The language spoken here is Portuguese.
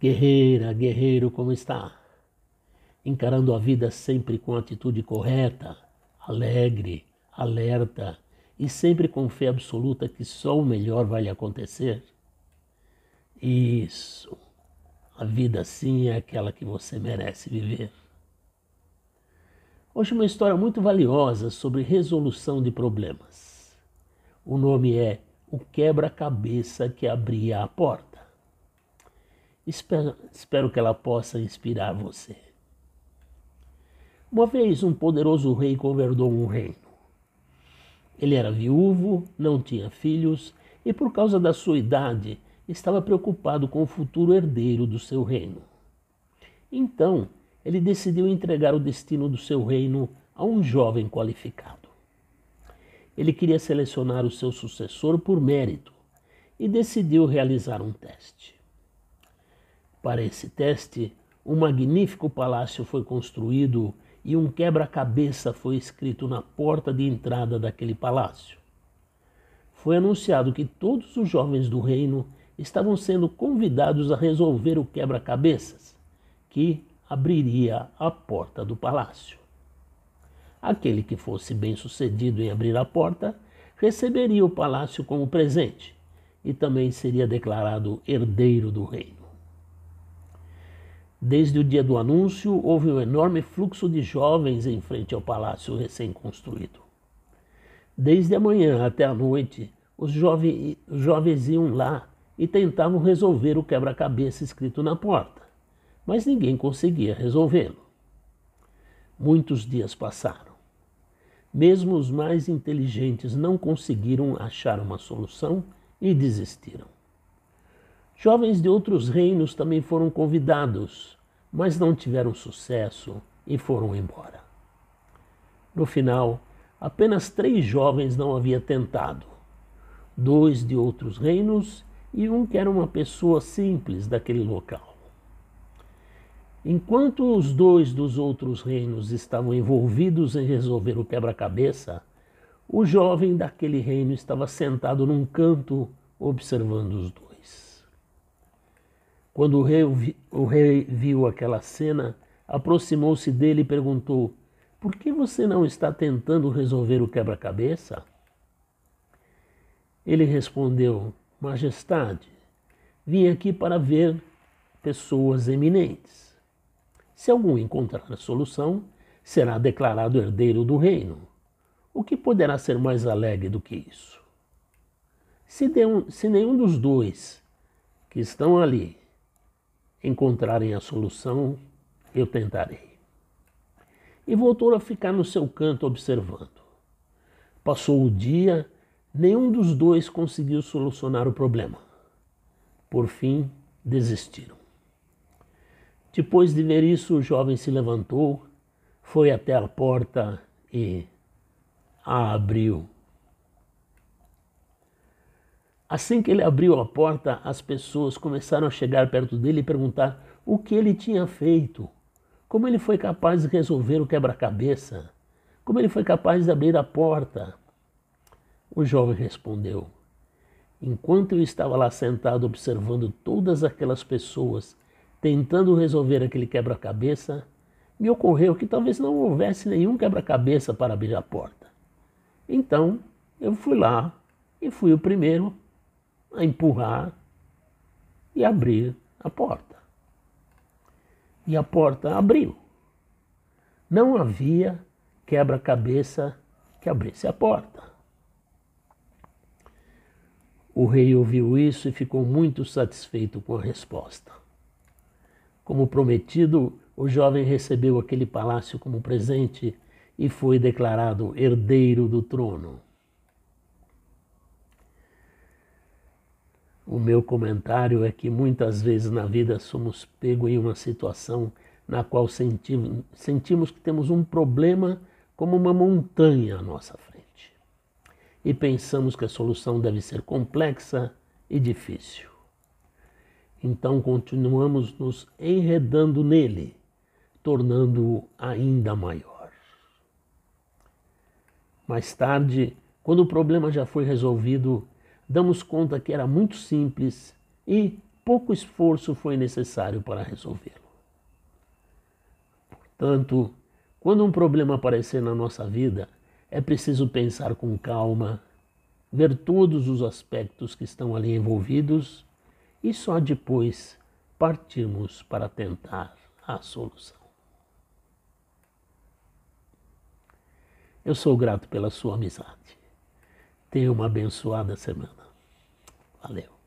Guerreira, guerreiro, como está? Encarando a vida sempre com atitude correta, alegre, alerta e sempre com fé absoluta que só o melhor vai lhe acontecer? Isso. A vida assim é aquela que você merece viver. Hoje uma história muito valiosa sobre resolução de problemas. O nome é O Quebra-Cabeça que Abria a Porta. Espero, espero que ela possa inspirar você. Uma vez um poderoso rei governou um reino. Ele era viúvo, não tinha filhos e, por causa da sua idade, estava preocupado com o futuro herdeiro do seu reino. Então, ele decidiu entregar o destino do seu reino a um jovem qualificado. Ele queria selecionar o seu sucessor por mérito e decidiu realizar um teste. Para esse teste, um magnífico palácio foi construído e um quebra-cabeça foi escrito na porta de entrada daquele palácio. Foi anunciado que todos os jovens do reino estavam sendo convidados a resolver o quebra-cabeças, que abriria a porta do palácio. Aquele que fosse bem-sucedido em abrir a porta receberia o palácio como presente e também seria declarado herdeiro do reino. Desde o dia do anúncio, houve um enorme fluxo de jovens em frente ao palácio recém-construído. Desde a manhã até a noite, os jovens, iam lá e tentavam resolver o quebra-cabeça escrito na porta, mas ninguém conseguia resolvê-lo. Muitos dias passaram. Mesmo os mais inteligentes não conseguiram achar uma solução e desistiram. Jovens de outros reinos também foram convidados, mas não tiveram sucesso e foram embora. No final, apenas três jovens não haviam tentado: dois de outros reinos e um que era uma pessoa simples daquele local. Enquanto os dois dos outros reinos estavam envolvidos em resolver o quebra-cabeça, o jovem daquele reino estava sentado num canto observando os dois. Quando o rei, o rei viu aquela cena, aproximou-se dele e perguntou: Por que você não está tentando resolver o quebra-cabeça? Ele respondeu: Majestade, vim aqui para ver pessoas eminentes. Se algum encontrar a solução, será declarado herdeiro do reino. O que poderá ser mais alegre do que isso? Se, um, se nenhum dos dois que estão ali encontrarem a solução, eu tentarei. E voltou a ficar no seu canto observando. Passou o dia, nenhum dos dois conseguiu solucionar o problema. Por fim, desistiram. Depois de ver isso, o jovem se levantou, foi até a porta e a abriu. Assim que ele abriu a porta, as pessoas começaram a chegar perto dele e perguntar o que ele tinha feito, como ele foi capaz de resolver o quebra-cabeça, como ele foi capaz de abrir a porta. O jovem respondeu: Enquanto eu estava lá sentado observando todas aquelas pessoas tentando resolver aquele quebra-cabeça, me ocorreu que talvez não houvesse nenhum quebra-cabeça para abrir a porta. Então eu fui lá e fui o primeiro a empurrar e abrir a porta. E a porta abriu. Não havia quebra-cabeça que abrisse a porta. O rei ouviu isso e ficou muito satisfeito com a resposta. Como prometido, o jovem recebeu aquele palácio como presente e foi declarado herdeiro do trono. O meu comentário é que muitas vezes na vida somos pegos em uma situação na qual sentimos, sentimos que temos um problema como uma montanha à nossa frente. E pensamos que a solução deve ser complexa e difícil. Então continuamos nos enredando nele, tornando-o ainda maior. Mais tarde, quando o problema já foi resolvido, damos conta que era muito simples e pouco esforço foi necessário para resolvê-lo. Portanto, quando um problema aparecer na nossa vida, é preciso pensar com calma, ver todos os aspectos que estão ali envolvidos e só depois partirmos para tentar a solução. Eu sou grato pela sua amizade. Tenha uma abençoada semana. Valeu.